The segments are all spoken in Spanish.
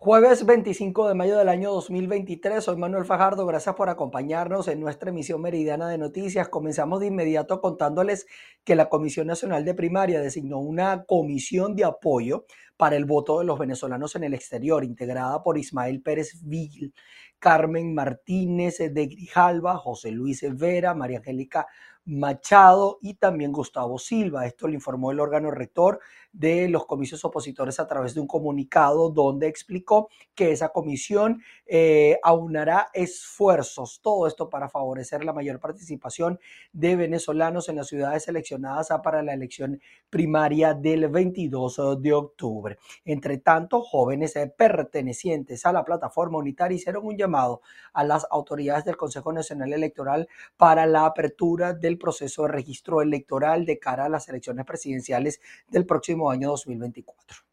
Jueves 25 de mayo del año 2023, soy Manuel Fajardo, gracias por acompañarnos en nuestra emisión meridiana de noticias. Comenzamos de inmediato contándoles que la Comisión Nacional de Primaria designó una comisión de apoyo para el voto de los venezolanos en el exterior, integrada por Ismael Pérez Vigil, Carmen Martínez de Grijalva, José Luis Vera, María Angélica Machado y también Gustavo Silva. Esto lo informó el órgano rector de los comicios opositores a través de un comunicado donde explicó que esa comisión eh, aunará esfuerzos, todo esto para favorecer la mayor participación de venezolanos en las ciudades seleccionadas para la elección primaria del 22 de octubre. Entre tanto, jóvenes pertenecientes a la plataforma unitaria hicieron un llamado a las autoridades del Consejo Nacional Electoral para la apertura del proceso de registro electoral de cara a las elecciones presidenciales del próximo año 2024.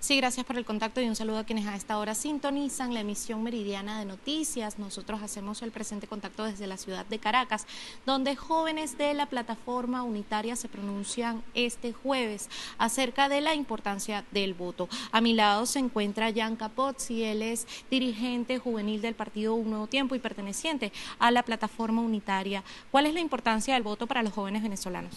Sí, gracias por el contacto y un saludo a quienes a esta hora sintonizan la emisión meridiana de noticias. Nosotros hacemos el presente contacto desde la ciudad de Caracas, donde jóvenes de la plataforma unitaria se pronuncian este jueves acerca de la importancia del voto. A mi lado se encuentra Jan Capozzi, él es dirigente juvenil del partido Un Nuevo Tiempo y perteneciente a la plataforma unitaria. ¿Cuál es la importancia del voto para los jóvenes venezolanos?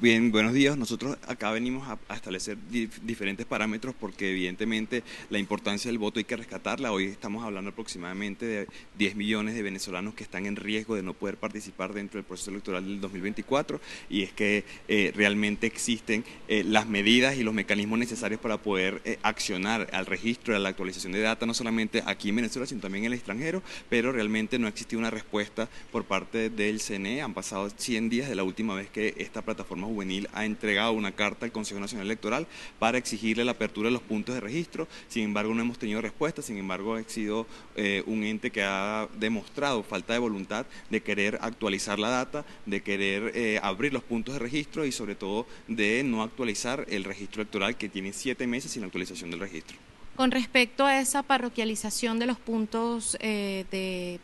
Bien, buenos días. Nosotros acá venimos a, establecer diferentes parámetros porque evidentemente la importancia del voto hay que rescatarla. Hoy estamos hablando aproximadamente de 10 millones de venezolanos que están en riesgo de no poder participar dentro del proceso electoral del 2024 y es que eh, realmente existen eh, las medidas y los mecanismos necesarios para poder eh, accionar al registro, a la actualización de data, no solamente aquí en Venezuela, sino también en el extranjero, pero realmente no ha existido una respuesta por parte del CNE. Han pasado 100 días de la última vez que esta plataforma plataforma juvenil ha entregado una carta al Consejo Nacional Electoral para exigirle la apertura de los puntos de registro. Sin embargo, no hemos tenido respuesta. Sin embargo, ha sido eh, un ente que ha demostrado falta de voluntad de querer actualizar la data, de querer eh, abrir los puntos de registro y sobre todo de no actualizar el registro electoral que tiene siete meses sin actualización del registro. Con respecto a esa parroquialización de los puntos eh, de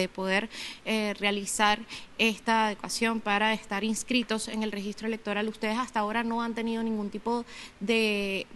de poder eh, realizar esta adecuación para estar inscritos en el registro electoral. Ustedes hasta ahora no han tenido ningún tipo de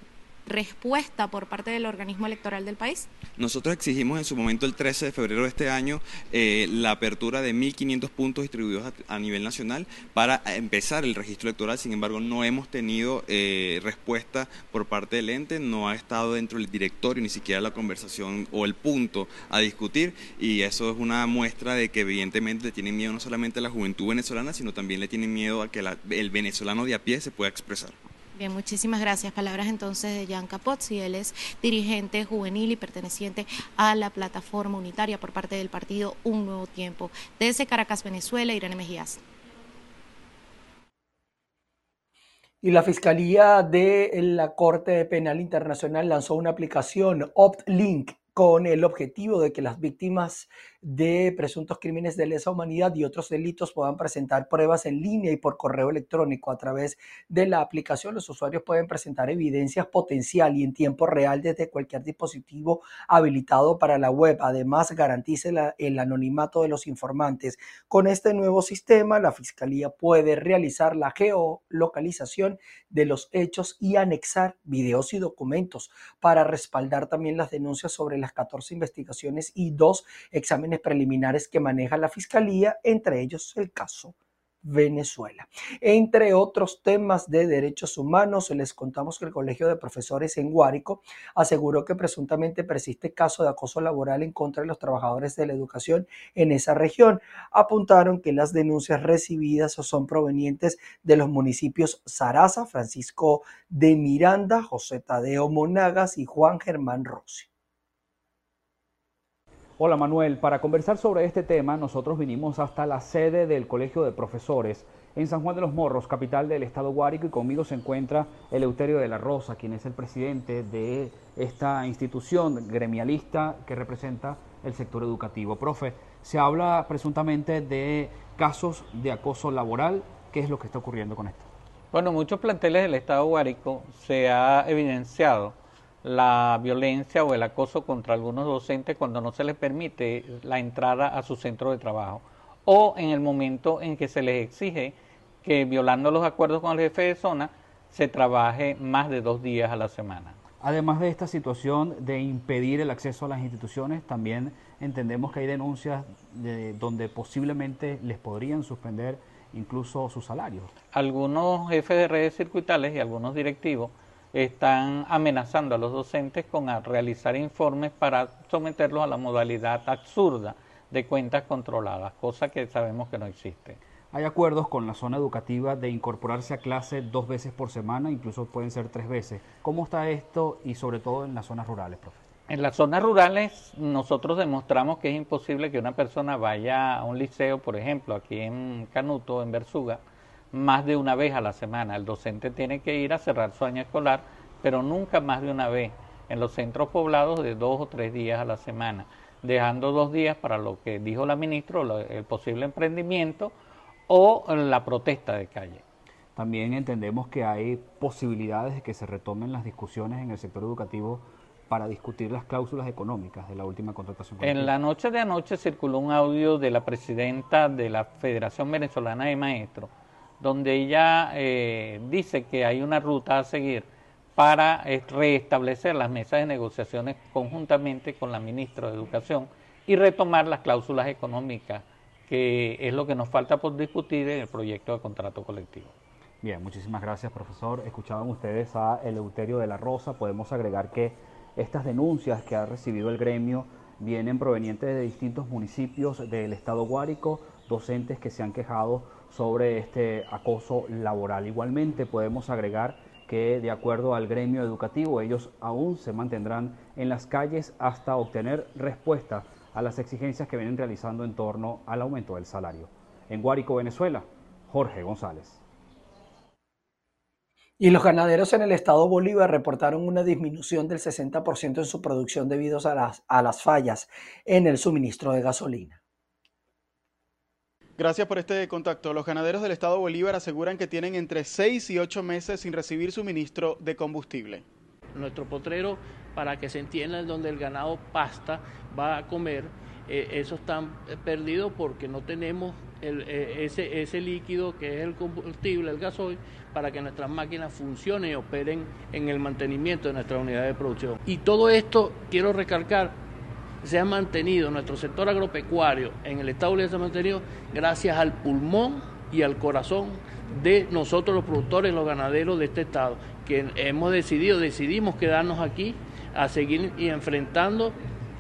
respuesta por parte del organismo electoral del país? Nosotros exigimos en su momento el 13 de febrero de este año eh, la apertura de 1.500 puntos distribuidos a, nivel nacional para empezar el registro electoral, sin embargo no hemos tenido eh, respuesta por parte del ente, no ha estado dentro del directorio ni siquiera la conversación o el punto a discutir y eso es una muestra de que evidentemente le tienen miedo no solamente a la juventud venezolana, sino también le tienen miedo a que el venezolano de a pie se pueda expresar. Bien, muchísimas gracias. Palabras entonces de Jan Capozzi, él es dirigente juvenil y perteneciente a la plataforma unitaria por parte del partido Un Nuevo Tiempo. Desde Caracas, Venezuela, Irene Mejías. Y la Fiscalía de la Corte Penal Internacional lanzó una aplicación OptLink con el objetivo de que las víctimas de presuntos crímenes de lesa humanidad y otros delitos puedan presentar pruebas en línea y por correo electrónico a través de la aplicación. Los usuarios pueden presentar evidencias potencial y en tiempo real desde cualquier dispositivo habilitado para la web. Además, garantice el anonimato de los informantes. Con este nuevo sistema, la Fiscalía puede realizar la geolocalización de los hechos y anexar videos y documentos para respaldar también las denuncias sobre las 14 investigaciones y dos exámenes preliminares que maneja la Fiscalía, entre ellos el caso Venezuela. Entre otros temas de derechos humanos, les contamos que el Colegio de Profesores en Guárico aseguró que presuntamente persiste caso de acoso laboral en contra de los trabajadores de la educación en esa región. Apuntaron que las denuncias recibidas son provenientes de los municipios Sarasa, Francisco de Miranda, José Tadeo Monagas y Juan Germán Rossi. Hola Manuel, para conversar sobre este tema nosotros vinimos hasta la sede del Colegio de Profesores en San Juan de los Morros, capital del estado Guárico, y conmigo se encuentra Eleuterio de la Rosa, quien es el presidente de esta institución gremialista que representa el sector educativo. Profe, se habla presuntamente de casos de acoso laboral. ¿Qué es lo que está ocurriendo con esto? Bueno, muchos planteles del estado Guárico se ha evidenciado la violencia o el acoso contra algunos docentes cuando no se les permite la entrada a su centro de trabajo o en el momento en que se les exige que violando los acuerdos con el jefe de zona se trabaje más de dos días a la semana. Además de esta situación de impedir el acceso a las instituciones, también entendemos que hay denuncias de donde posiblemente les podrían suspender incluso sus salarios. Algunos jefes de redes circuitales y algunos directivos están amenazando a los docentes con realizar informes para someterlos a la modalidad absurda de cuentas controladas, cosa que sabemos que no existe. Hay acuerdos con la zona educativa de incorporarse a clase dos veces por semana, incluso pueden ser tres veces. ¿Cómo está esto y sobre todo en las zonas rurales, profe? En las zonas rurales nosotros demostramos que es imposible que una persona vaya a un liceo, por ejemplo, aquí en Canuto, en Versuga, más de una vez a la semana. El docente tiene que ir a cerrar su año escolar, pero nunca más de una vez. En los centros poblados de dos o tres días a la semana, dejando dos días para lo que dijo la ministra, el posible emprendimiento o la protesta de calle. También entendemos que hay posibilidades de que se retomen las discusiones en el sector educativo para discutir las cláusulas económicas de la última contratación. En la noche de anoche circuló un audio de la presidenta de la Federación Venezolana de Maestros, donde ella eh, dice que hay una ruta a seguir para eh, restablecer las mesas de negociaciones conjuntamente con la ministra de Educación y retomar las cláusulas económicas que es lo que nos falta por discutir en el proyecto de contrato colectivo. Bien, muchísimas gracias, profesor. Escuchaban ustedes a Eleuterio de la Rosa. Podemos agregar que estas denuncias que ha recibido el gremio vienen provenientes de distintos municipios del estado Guárico, docentes que se han quejado sobre este acoso laboral. Igualmente podemos agregar que de acuerdo al gremio educativo ellos aún se mantendrán en las calles hasta obtener respuesta a las exigencias que vienen realizando en torno al aumento del salario. En Guárico, Venezuela, Jorge González. Y los ganaderos en el estado Bolívar reportaron una disminución del 60% en su producción debido a las, a las fallas en el suministro de gasolina. Gracias por este contacto. Los ganaderos del estado Bolívar aseguran que tienen entre 6 y 8 meses sin recibir suministro de combustible. Nuestro potrero para que se entienda donde el ganado pasta va a comer, eh, eso está perdido porque no tenemos eh, ese, ese líquido que es el combustible, el gasoil, para que nuestras máquinas funcionen y operen en el mantenimiento de nuestra unidad de producción. Y todo esto, quiero recalcar, se ha mantenido, nuestro sector agropecuario en el estado de se ha mantenido gracias al pulmón y al corazón de nosotros los productores, los ganaderos de este estado, que hemos decidido, decidimos quedarnos aquí a seguir y enfrentando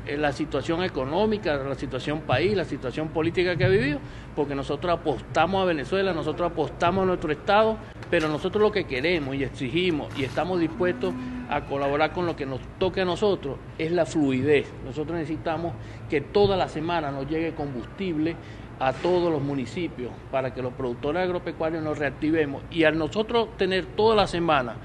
eh, la situación económica, la situación país, la situación política que ha vivido, porque nosotros apostamos a Venezuela, nosotros apostamos a nuestro Estado, pero nosotros lo que queremos y exigimos y estamos dispuestos a colaborar con lo que nos toque a nosotros es la fluidez. Nosotros necesitamos que toda la semana nos llegue combustible a todos los municipios para que los productores agropecuarios nos reactivemos y al nosotros tener toda la semana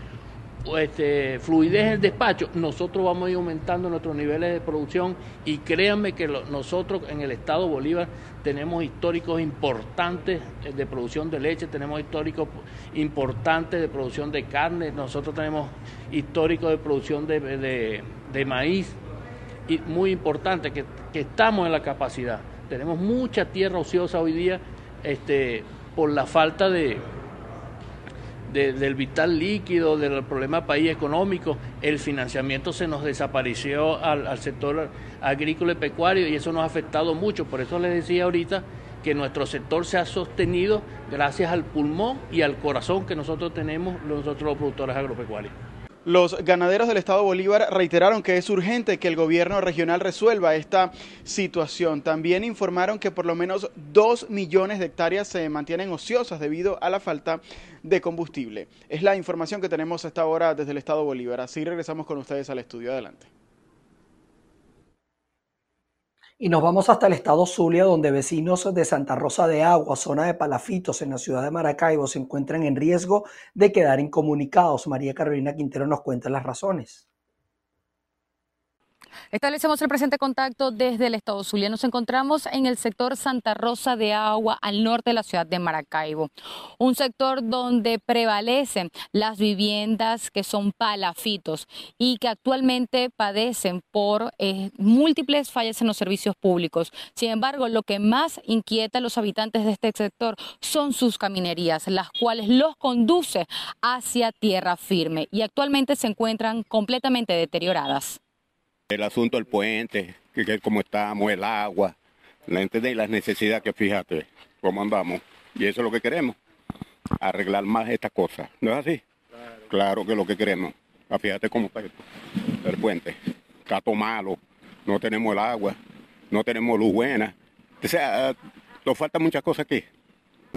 este, fluidez en el despacho, nosotros vamos a ir aumentando nuestros niveles de producción y créanme que nosotros en el estado Bolívar tenemos históricos importantes de producción de leche, tenemos históricos importantes de producción de carne, nosotros tenemos históricos de producción de, maíz, y muy importante que, estamos en la capacidad. Tenemos mucha tierra ociosa hoy día este, por la falta de, del vital líquido, del problema país económico, el financiamiento se nos desapareció al, sector agrícola y pecuario y eso nos ha afectado mucho. Por eso les decía ahorita que nuestro sector se ha sostenido gracias al pulmón y al corazón que nosotros tenemos nosotros los productores agropecuarios. Los ganaderos del Estado Bolívar reiteraron que es urgente que el gobierno regional resuelva esta situación. También informaron que por lo menos dos millones de hectáreas se mantienen ociosas debido a la falta de combustible. Es la información que tenemos hasta ahora desde el Estado Bolívar. Así regresamos con ustedes al estudio. Adelante. Y nos vamos hasta el estado Zulia, donde vecinos de Santa Rosa de Agua, zona de Palafitos, en la ciudad de Maracaibo, se encuentran en riesgo de quedar incomunicados. María Carolina Quintero nos cuenta las razones. Establecemos el presente contacto desde el estado Zulia. Nos encontramos en el sector Santa Rosa de Agua, al norte de la ciudad de Maracaibo. Un sector donde prevalecen las viviendas que son palafitos y que actualmente padecen por eh, múltiples fallas en los servicios públicos. Sin embargo, lo que más inquieta a los habitantes de este sector son sus caminerías, las cuales los conduce hacia tierra firme y actualmente se encuentran completamente deterioradas. El asunto del puente, que, que cómo estamos, el agua, la gente las necesidades que fíjate cómo andamos. Y eso es lo que queremos, arreglar más estas cosas. ¿No es así? Claro, que es lo que queremos. Ah, fíjate cómo está esto, el puente. Cato malo, no tenemos el agua, no tenemos luz buena. O sea, nos faltan muchas cosas aquí.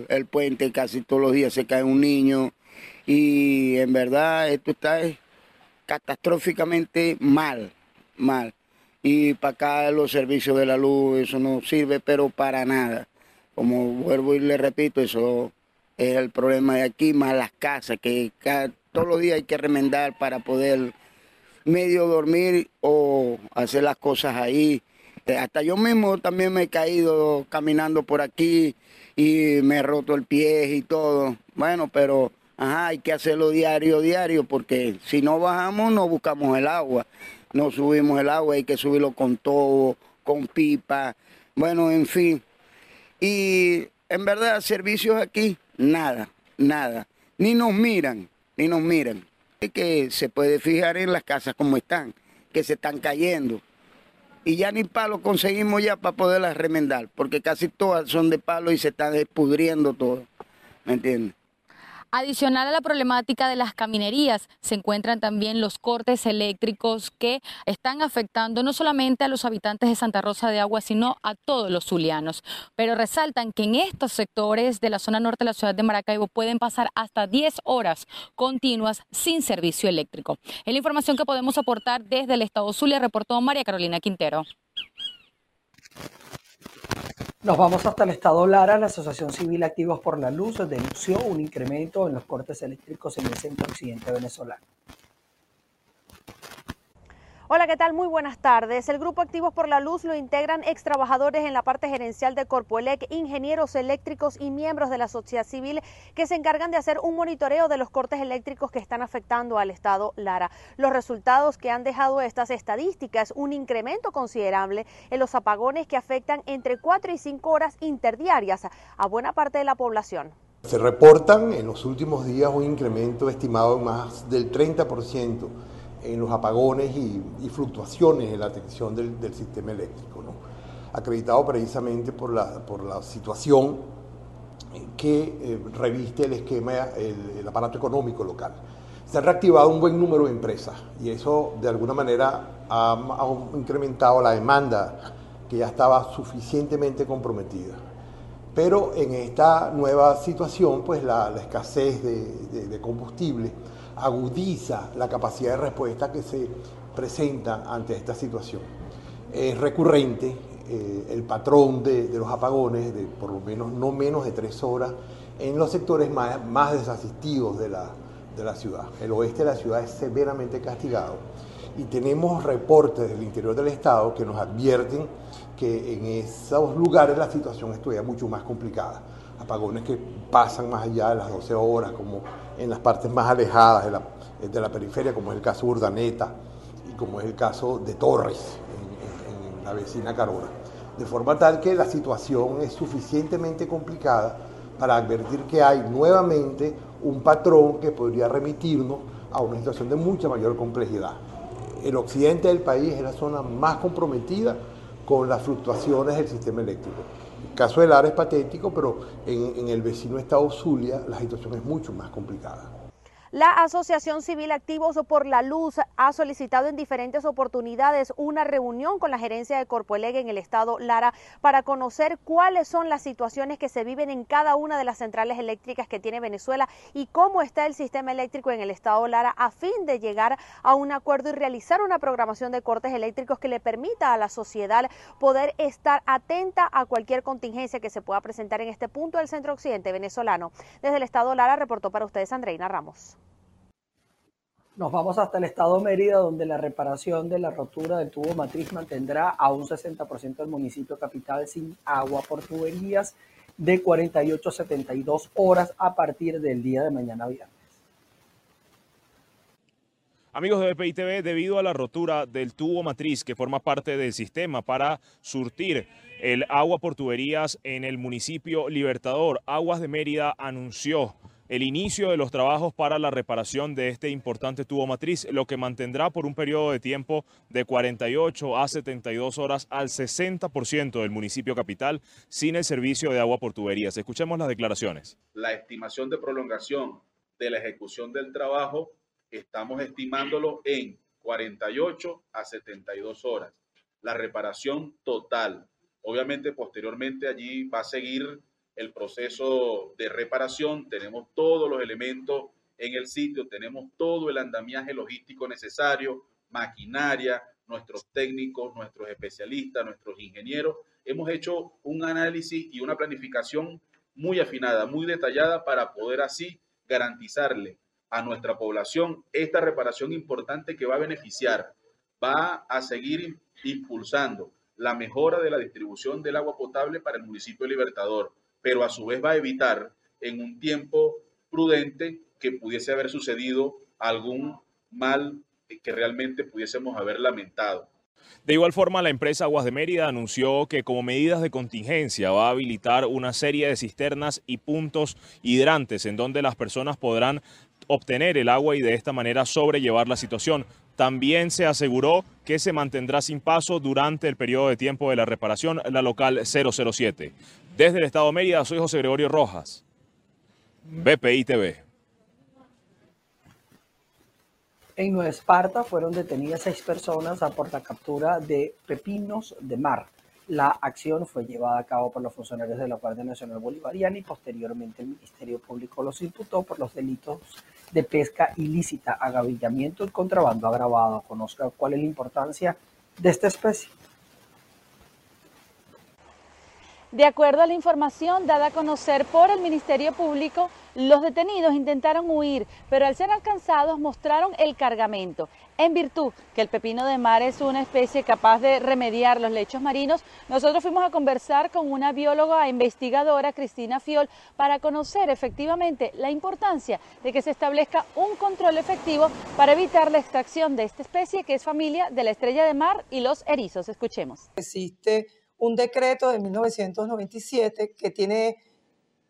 El puente casi todos los días se cae un niño y en verdad esto está catastróficamente mal mal. Y para acá los servicios de la luz, eso no sirve, pero para nada. Como vuelvo y le repito, eso es el problema de aquí, más las casas, que todos los días hay que remendar para poder medio dormir o hacer las cosas ahí. Eh, hasta yo mismo también me he caído caminando por aquí y me he roto el pie y todo. Bueno, pero ajá, hay que hacerlo diario, diario, porque si no bajamos no buscamos el agua no subimos el agua, hay que subirlo con todo, con pipa, bueno, en fin. Y en verdad, servicios aquí, nada, nada. Ni nos miran, ni nos miran. Es que se puede fijar en las casas como están, que se están cayendo. Y ya ni palo conseguimos ya para poderlas remendar, porque casi todas son de palo y se están despudriendo todo. ¿Me entiendes? Adicional a la problemática de las caminerías, se encuentran también los cortes eléctricos que están afectando no solamente a los habitantes de Santa Rosa de Agua, sino a todos los zulianos. Pero resaltan que en estos sectores de la zona norte de la ciudad de Maracaibo pueden pasar hasta 10 horas continuas sin servicio eléctrico. Es la información que podemos aportar desde el estado Zulia, reportó María Carolina Quintero. Nos vamos hasta el estado Lara. La Asociación Civil Activos por la Luz denunció un incremento en los cortes eléctricos en el centro occidente venezolano. Hola, ¿qué tal? Muy buenas tardes. El Grupo Activos por la Luz lo integran ex trabajadores en la parte gerencial de Corpoelec, ingenieros eléctricos y miembros de la sociedad civil que se encargan de hacer un monitoreo de los cortes eléctricos que están afectando al estado Lara. Los resultados que han dejado estas estadísticas, un incremento considerable en los apagones que afectan entre 4 y 5 horas interdiarias a buena parte de la población. Se reportan en los últimos días un incremento estimado en más del 30% en los apagones y, fluctuaciones en la tensión del, sistema eléctrico, ¿no? acreditado precisamente por la, por la situación que eh, reviste el esquema, el, aparato económico local. Se ha reactivado un buen número de empresas y eso de alguna manera ha, incrementado la demanda que ya estaba suficientemente comprometida. Pero en esta nueva situación, pues la, escasez de, de combustible, agudiza la capacidad de respuesta que se presenta ante esta situación. Es recurrente eh, el patrón de, los apagones de por lo menos no menos de tres horas en los sectores más, desasistidos de la, de la ciudad. El oeste de la ciudad es severamente castigado y tenemos reportes del interior del estado que nos advierten que en esos lugares la situación estuviera mucho más complicada. Apagones que pasan más allá de las 12 horas, como en las partes más alejadas de la, de la periferia, como es el caso de Urdaneta y como es el caso de Torres, en, la vecina Carora. De forma tal que la situación es suficientemente complicada para advertir que hay nuevamente un patrón que podría remitirnos a una situación de mucha mayor complejidad. El occidente del país es la zona más comprometida con las fluctuaciones del sistema eléctrico. El caso del área es patético, pero en, en el vecino estado Zulia la situación es mucho más complicada. La Asociación Civil Activos por la Luz ha solicitado en diferentes oportunidades una reunión con la gerencia de Corpoeleg en el estado Lara para conocer cuáles son las situaciones que se viven en cada una de las centrales eléctricas que tiene Venezuela y cómo está el sistema eléctrico en el estado Lara a fin de llegar a un acuerdo y realizar una programación de cortes eléctricos que le permita a la sociedad poder estar atenta a cualquier contingencia que se pueda presentar en este punto del centro occidente venezolano. Desde el estado Lara reportó para ustedes Andreina Ramos. Nos vamos hasta el estado Mérida, donde la reparación de la rotura del tubo matriz mantendrá a un 60% del municipio capital sin agua por tuberías de 48 a 72 horas a partir del día de mañana viernes. Amigos de BPI TV, debido a la rotura del tubo matriz que forma parte del sistema para surtir el agua por tuberías en el municipio Libertador, Aguas de Mérida anunció el inicio de los trabajos para la reparación de este importante tubo matriz, lo que mantendrá por un periodo de tiempo de 48 a 72 horas al 60% del municipio capital sin el servicio de agua por tuberías. Escuchemos las declaraciones. La estimación de prolongación de la ejecución del trabajo estamos estimándolo en 48 a 72 horas. La reparación total. Obviamente posteriormente allí va a seguir el proceso de reparación, tenemos todos los elementos en el sitio, tenemos todo el andamiaje logístico necesario, maquinaria, nuestros técnicos, nuestros especialistas, nuestros ingenieros. Hemos hecho un análisis y una planificación muy afinada, muy detallada para poder así garantizarle a nuestra población esta reparación importante que va a beneficiar, va a seguir impulsando la mejora de la distribución del agua potable para el municipio Libertador pero a su vez va a evitar en un tiempo prudente que pudiese haber sucedido algún mal que realmente pudiésemos haber lamentado. De igual forma, la empresa Aguas de Mérida anunció que como medidas de contingencia va a habilitar una serie de cisternas y puntos hidrantes en donde las personas podrán obtener el agua y de esta manera sobrellevar la situación. También se aseguró que se mantendrá sin paso durante el periodo de tiempo de la reparación la local 007. Desde el Estado de Mérida, soy José Gregorio Rojas, BPI TV. En Nueva Esparta fueron detenidas seis personas a por la captura de pepinos de mar. La acción fue llevada a cabo por los funcionarios de la Guardia Nacional Bolivariana y posteriormente el Ministerio Público los imputó por los delitos de pesca ilícita, agavillamiento y contrabando agravado. Conozca cuál es la importancia de esta especie. De acuerdo a la información dada a conocer por el Ministerio Público, los detenidos intentaron huir, pero al ser alcanzados mostraron el cargamento. En virtud que el pepino de mar es una especie capaz de remediar los lechos marinos, nosotros fuimos a conversar con una bióloga e investigadora, Cristina Fiol, para conocer efectivamente la importancia de que se establezca un control efectivo para evitar la extracción de esta especie que es familia de la estrella de mar y los erizos. Escuchemos. Existe un decreto de 1997 que tiene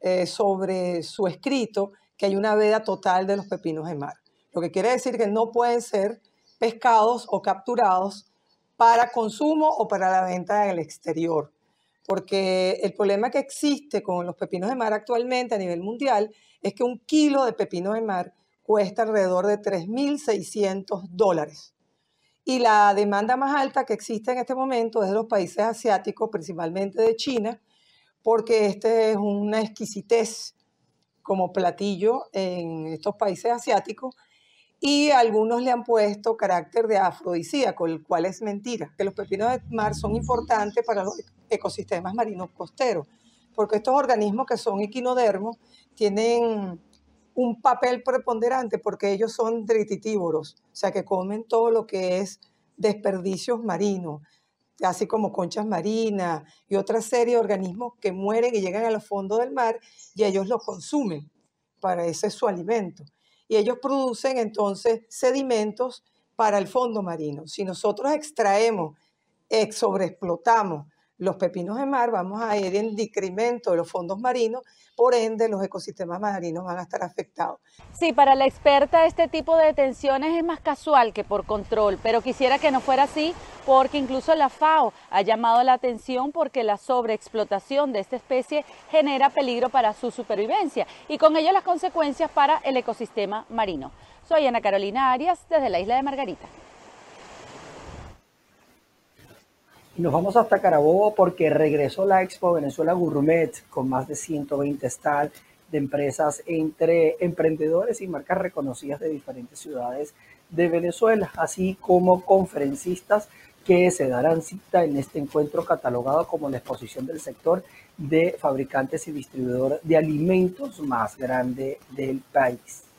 eh, sobre su escrito que hay una veda total de los pepinos de mar. Lo que quiere decir que no pueden ser pescados o capturados para consumo o para la venta en el exterior. Porque el problema que existe con los pepinos de mar actualmente a nivel mundial es que un kilo de pepinos de mar cuesta alrededor de 3.600 dólares. Y la demanda más alta que existe en este momento es de los países asiáticos, principalmente de China, porque este es una exquisitez como platillo en estos países asiáticos y algunos le han puesto carácter de afrodisíaco, el cual es mentira, que los pepinos de mar son importantes para los ecosistemas marinos costeros, porque estos organismos que son equinodermos tienen un papel preponderante porque ellos son trititívoros, o sea que comen todo lo que es desperdicios marinos, así como conchas marinas y otra serie de organismos que mueren y llegan al fondo del mar y ellos los consumen para ese es su alimento. Y ellos producen entonces sedimentos para el fondo marino. Si nosotros extraemos, sobreexplotamos los pepinos de mar, vamos a ir en decremento de los fondos marinos, por ende los ecosistemas marinos van a estar afectados. Sí, para la experta este tipo de detenciones es más casual que por control, pero quisiera que no fuera así porque incluso la FAO ha llamado la atención porque la sobreexplotación de esta especie genera peligro para su supervivencia y con ello las consecuencias para el ecosistema marino. Soy Ana Carolina Arias desde la isla de Margarita. Nos vamos hasta Carabobo porque regresó la Expo Venezuela Gourmet con más de 120 stalls de empresas entre emprendedores y marcas reconocidas de diferentes ciudades de Venezuela, así como conferencistas que se darán cita en este encuentro catalogado como la exposición del sector de fabricantes y distribuidores de alimentos más grande del país.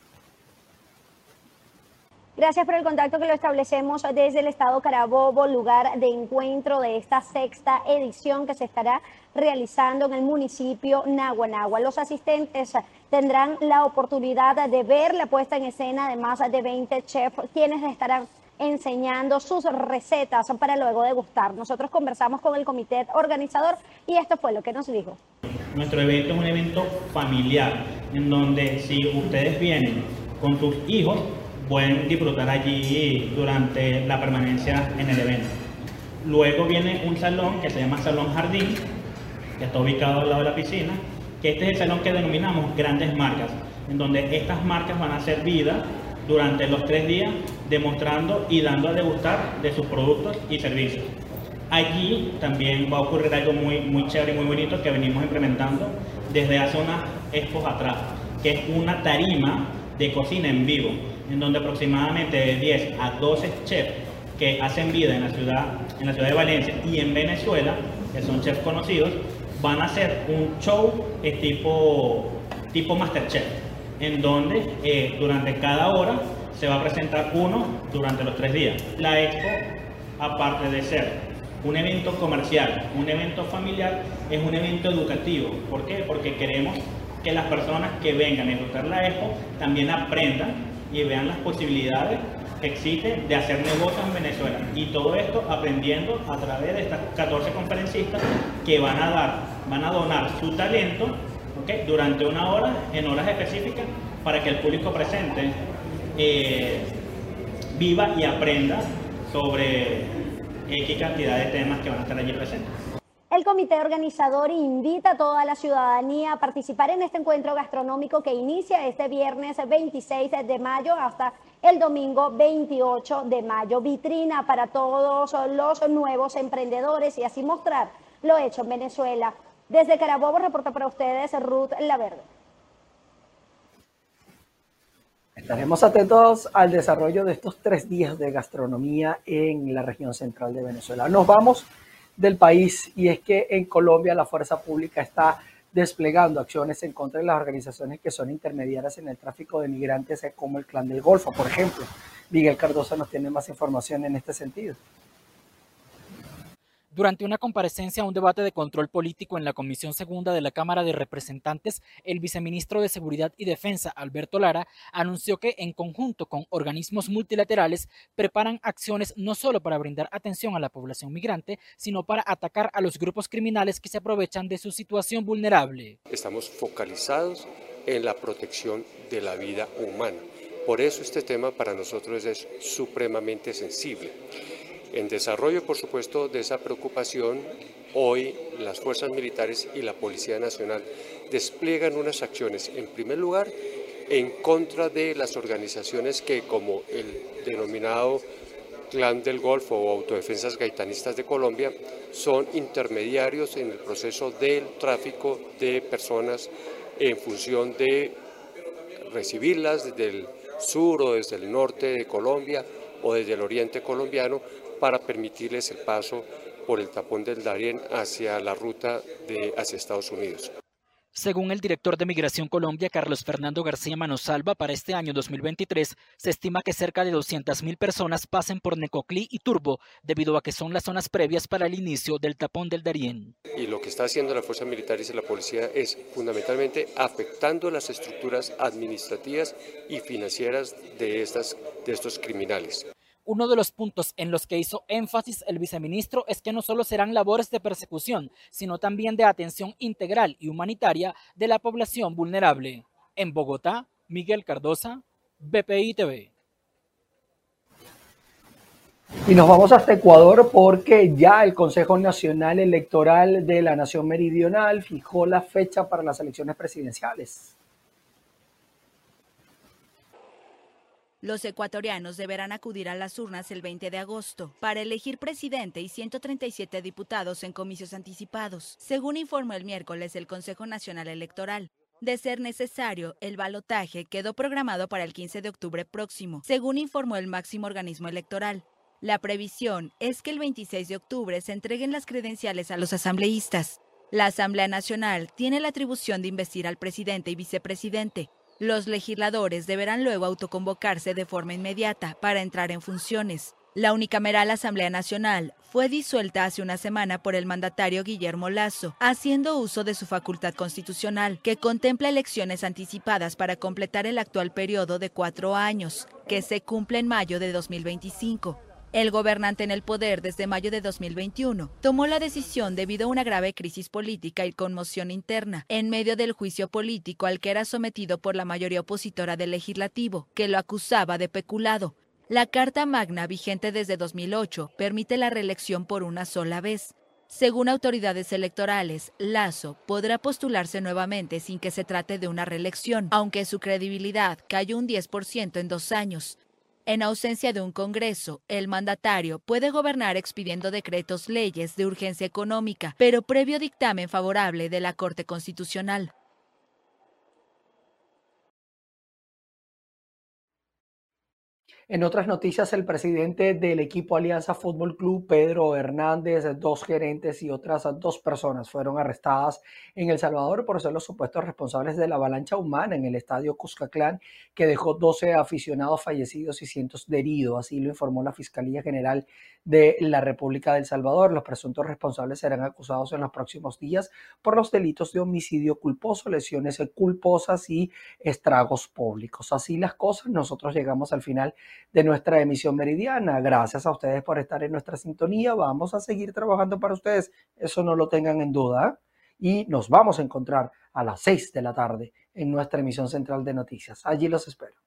Gracias por el contacto que lo establecemos desde el estado Carabobo, lugar de encuentro de esta sexta edición que se estará realizando en el municipio Naguanagua. Los asistentes tendrán la oportunidad de ver la puesta en escena de más de 20 chefs, quienes estarán enseñando sus recetas para luego degustar. Nosotros conversamos con el comité organizador y esto fue lo que nos dijo. Nuestro evento es un evento familiar, en donde si ustedes vienen con sus hijos, pueden disfrutar allí durante la permanencia en el evento. Luego viene un salón que se llama Salón Jardín, que está ubicado al lado de la piscina, que este es el salón que denominamos grandes marcas, en donde estas marcas van a ser vida durante los tres días demostrando y dando a degustar de sus productos y servicios. Allí también va a ocurrir algo muy, muy chévere y muy bonito que venimos implementando desde hace unas expos atrás, que es una tarima de cocina en vivo, en donde aproximadamente de 10 a 12 chefs que hacen vida en la ciudad, en la ciudad de Valencia y en Venezuela, que son chefs conocidos, van a hacer un show tipo, tipo Masterchef, en donde eh, durante cada hora se va a presentar uno durante los tres días. La expo, aparte de ser un evento comercial, un evento familiar, es un evento educativo. ¿Por qué? Porque queremos que las personas que vengan a disfrutar la expo también aprendan y vean las posibilidades que existen de hacer negocios en Venezuela. Y todo esto aprendiendo a través de estas 14 conferencistas que van a dar, van a donar su talento durante una hora, en horas específicas, para que el público presente eh, viva y aprenda sobre X cantidad de temas que van a estar allí presentes. El comité organizador invita a toda la ciudadanía a participar en este encuentro gastronómico que inicia este viernes 26 de mayo hasta el domingo 28 de mayo. Vitrina para todos los nuevos emprendedores y así mostrar lo hecho en Venezuela. Desde Carabobo reporta para ustedes Ruth Laverde. Estaremos atentos al desarrollo de estos tres días de gastronomía en la región central de Venezuela. Nos vamos del país y es que en Colombia la fuerza pública está desplegando acciones en contra de las organizaciones que son intermediarias en el tráfico de migrantes como el Clan del Golfo, por ejemplo. Miguel Cardoso nos tiene más información en este sentido. Durante una comparecencia a un debate de control político en la Comisión Segunda de la Cámara de Representantes, el viceministro de Seguridad y Defensa, Alberto Lara, anunció que en conjunto con organismos multilaterales preparan acciones no solo para brindar atención a la población migrante, sino para atacar a los grupos criminales que se aprovechan de su situación vulnerable. Estamos focalizados en la protección de la vida humana. Por eso este tema para nosotros es supremamente sensible. En desarrollo, por supuesto, de esa preocupación, hoy las fuerzas militares y la Policía Nacional despliegan unas acciones, en primer lugar, en contra de las organizaciones que, como el denominado Clan del Golfo o Autodefensas Gaitanistas de Colombia, son intermediarios en el proceso del tráfico de personas en función de recibirlas desde el sur o desde el norte de Colombia o desde el oriente colombiano para permitirles el paso por el tapón del Darién hacia la ruta de, hacia Estados Unidos. Según el director de Migración Colombia, Carlos Fernando García Manosalva, para este año 2023 se estima que cerca de 200.000 personas pasen por Necoclí y Turbo, debido a que son las zonas previas para el inicio del tapón del Darién. Y lo que está haciendo la Fuerza Militar y la Policía es fundamentalmente afectando las estructuras administrativas y financieras de, estas, de estos criminales. Uno de los puntos en los que hizo énfasis el viceministro es que no solo serán labores de persecución, sino también de atención integral y humanitaria de la población vulnerable. En Bogotá, Miguel Cardosa, BPI TV. Y nos vamos hasta Ecuador porque ya el Consejo Nacional Electoral de la Nación Meridional fijó la fecha para las elecciones presidenciales. Los ecuatorianos deberán acudir a las urnas el 20 de agosto para elegir presidente y 137 diputados en comicios anticipados, según informó el miércoles el Consejo Nacional Electoral. De ser necesario, el balotaje quedó programado para el 15 de octubre próximo, según informó el máximo organismo electoral. La previsión es que el 26 de octubre se entreguen las credenciales a los asambleístas. La Asamblea Nacional tiene la atribución de investir al presidente y vicepresidente, Los legisladores deberán luego autoconvocarse de forma inmediata para entrar en funciones. La unicameral Asamblea Nacional fue disuelta hace una semana por el mandatario Guillermo Lazo, haciendo uso de su facultad constitucional, que contempla elecciones anticipadas para completar el actual periodo de cuatro años, que se cumple en mayo de 2025. El gobernante en el poder desde mayo de 2021 tomó la decisión debido a una grave crisis política y conmoción interna en medio del juicio político al que era sometido por la mayoría opositora del legislativo, que lo acusaba de peculado. La Carta Magna, vigente desde 2008, permite la reelección por una sola vez. Según autoridades electorales, Lazo podrá postularse nuevamente sin que se trate de una reelección, aunque su credibilidad cayó un 10% en dos años. En ausencia de un Congreso, el mandatario puede gobernar expidiendo decretos leyes de urgencia económica, pero previo dictamen favorable de la Corte Constitucional. En otras noticias, el presidente del equipo Alianza Fútbol Club, Pedro Hernández, dos gerentes y otras dos personas fueron arrestadas en El Salvador por ser los supuestos responsables de la avalancha humana en el estadio Cuscatlán, que dejó 12 aficionados fallecidos y cientos heridos. Así lo informó la Fiscalía General de la República del Salvador. Los presuntos responsables serán acusados en los próximos días por los delitos de homicidio culposo, lesiones culposas y estragos públicos. Así las cosas, nosotros llegamos al final de nuestra emisión meridiana. Gracias a ustedes por estar en nuestra sintonía. Vamos a seguir trabajando para ustedes. Eso no lo tengan en duda. Y nos vamos a encontrar a las 6 de la tarde en nuestra emisión central de noticias. Allí los espero.